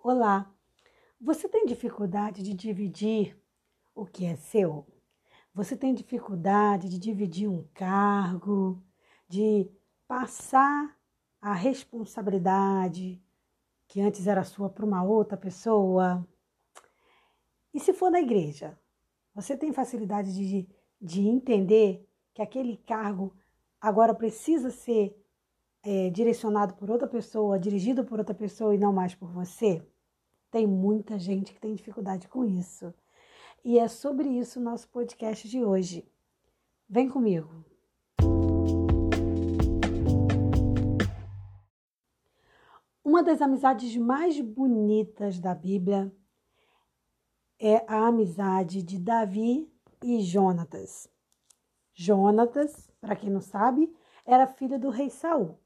Olá, você tem dificuldade de dividir o que é seu? Você tem dificuldade de dividir um cargo, de passar a responsabilidade que antes era sua para uma outra pessoa? E se for na igreja, você tem facilidade de, de entender que aquele cargo agora precisa ser é, direcionado por outra pessoa, dirigido por outra pessoa e não mais por você? Tem muita gente que tem dificuldade com isso. E é sobre isso o nosso podcast de hoje. Vem comigo. Uma das amizades mais bonitas da Bíblia é a amizade de Davi e Jonatas. Jonatas, para quem não sabe, era filho do rei Saul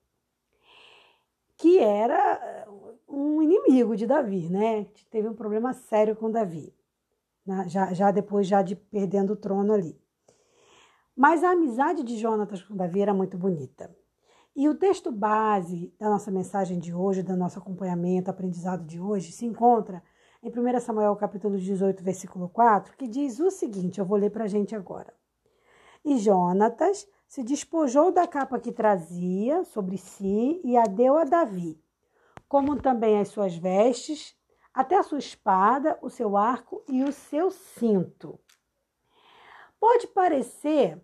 que era eh, um inimigo de Davi, né? Teve um problema sério com Davi, né? já, já depois já de perdendo o trono ali. Mas a amizade de Jonatas com Davi era muito bonita. E o texto base da nossa mensagem de hoje, do nosso acompanhamento, aprendizado de hoje, se encontra em 1 Samuel capítulo 18, versículo 4, que diz o seguinte, eu vou ler para a gente agora. E Jonatas se despojou da capa que trazia sobre si e a deu a Davi, como também as suas vestes, até a sua espada, o seu arco e o seu cinto. Pode parecer,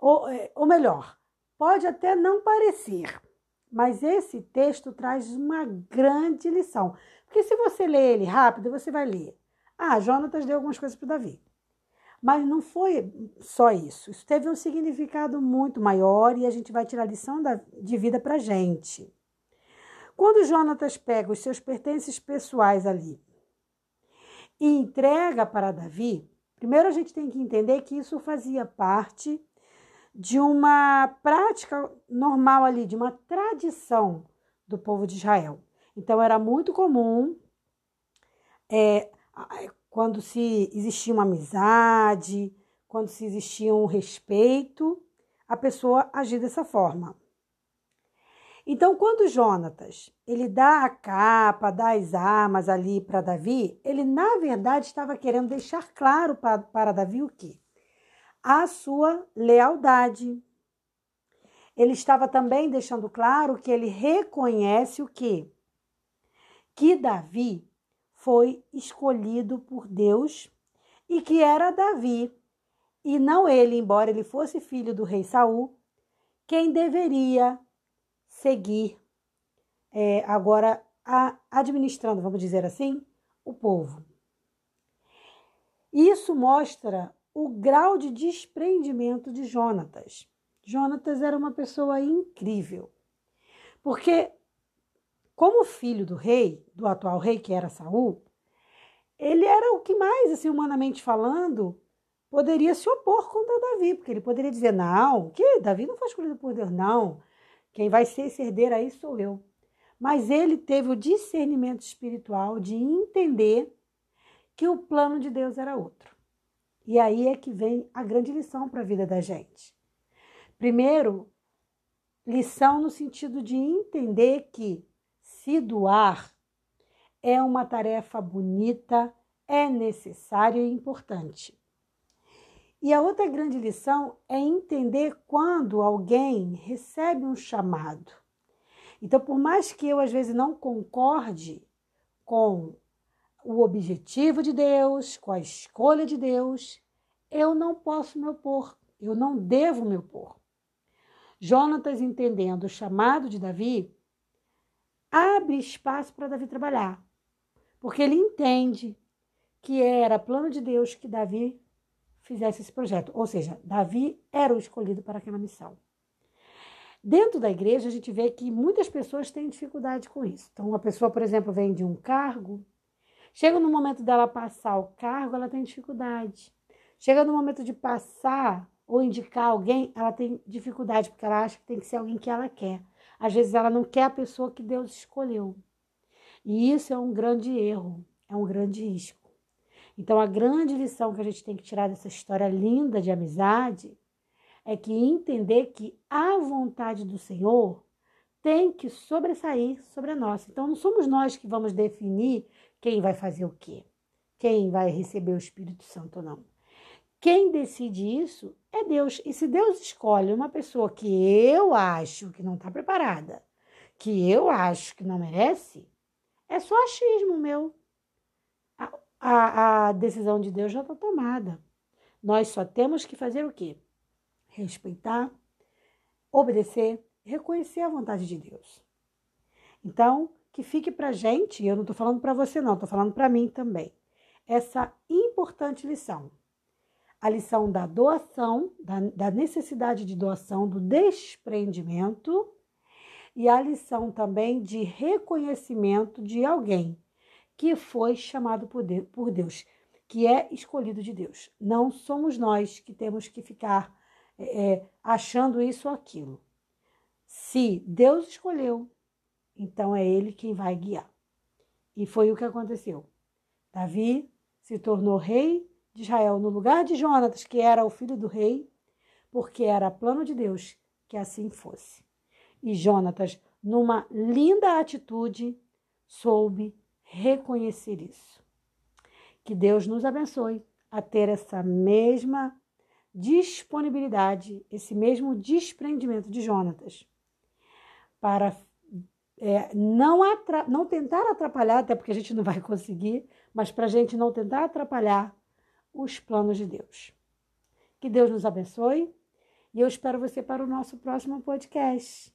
ou, é, ou melhor, pode até não parecer, mas esse texto traz uma grande lição. Porque se você ler ele rápido, você vai ler. Ah, Jonatas deu algumas coisas para Davi. Mas não foi só isso. Isso teve um significado muito maior e a gente vai tirar lição da, de vida para gente. Quando Jonatas pega os seus pertences pessoais ali e entrega para Davi, primeiro a gente tem que entender que isso fazia parte de uma prática normal ali, de uma tradição do povo de Israel. Então era muito comum é, quando se existia uma amizade, quando se existia um respeito, a pessoa agir dessa forma. Então, quando Jonatas ele dá a capa, dá as armas ali para Davi, ele na verdade estava querendo deixar claro para, Davi o quê? A sua lealdade. Ele estava também deixando claro que ele reconhece o quê? Que Davi foi escolhido por Deus e que era Davi, e não ele, embora ele fosse filho do rei Saul, quem deveria seguir é, agora a, administrando, vamos dizer assim, o povo. Isso mostra o grau de desprendimento de Jonatas. Jonatas era uma pessoa incrível, porque como filho do rei, do atual rei que era Saul, ele era o que mais, assim, humanamente falando, poderia se opor contra Davi, porque ele poderia dizer: não, que Davi não foi escolhido por Deus, não. Quem vai ser esse herdeiro aí sou eu. Mas ele teve o discernimento espiritual de entender que o plano de Deus era outro. E aí é que vem a grande lição para a vida da gente. Primeiro, lição no sentido de entender que se doar é uma tarefa bonita, é necessária e importante. E a outra grande lição é entender quando alguém recebe um chamado. Então, por mais que eu às vezes não concorde com o objetivo de Deus, com a escolha de Deus, eu não posso me opor, eu não devo me opor. Jonatas, entendendo o chamado de Davi, abre espaço para Davi trabalhar, porque ele entende que era plano de Deus que Davi fizesse esse projeto, ou seja, Davi era o escolhido para aquela missão. Dentro da igreja, a gente vê que muitas pessoas têm dificuldade com isso. Então, uma pessoa, por exemplo, vem de um cargo, chega no momento dela passar o cargo, ela tem dificuldade. Chega no momento de passar ou indicar alguém, ela tem dificuldade, porque ela acha que tem que ser alguém que ela quer. Às vezes ela não quer a pessoa que Deus escolheu. E isso é um grande erro, é um grande risco. Então, a grande lição que a gente tem que tirar dessa história linda de amizade é que entender que a vontade do Senhor tem que sobressair sobre a nossa. Então, não somos nós que vamos definir quem vai fazer o quê, quem vai receber o Espírito Santo ou não. Quem decide isso é Deus. E se Deus escolhe uma pessoa que eu acho que não está preparada, que eu acho que não merece, é só achismo meu. A, a, a decisão de Deus já está tomada. Nós só temos que fazer o quê? Respeitar, obedecer, reconhecer a vontade de Deus. Então, que fique para gente, eu não estou falando para você não, estou falando para mim também, essa importante lição a lição da doação, da, da necessidade de doação, do desprendimento e a lição também de reconhecimento de alguém que foi chamado por Deus, que é escolhido de Deus. Não somos nós que temos que ficar é, é, achando isso ou aquilo. Se Deus escolheu, então é Ele quem vai guiar. E foi o que aconteceu. Davi se tornou rei de Israel no lugar de Jonatas, que era o filho do rei, porque era plano de Deus que assim fosse. E Jonatas, numa linda atitude, soube reconhecer isso. Que Deus nos abençoe a ter essa mesma disponibilidade, esse mesmo desprendimento de Jonatas, para é, não, não tentar atrapalhar, até porque a gente não vai conseguir, mas para a gente não tentar atrapalhar os planos de Deus. Que Deus nos abençoe e eu espero você para o nosso próximo podcast.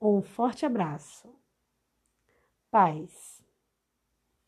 Um forte abraço. Paz.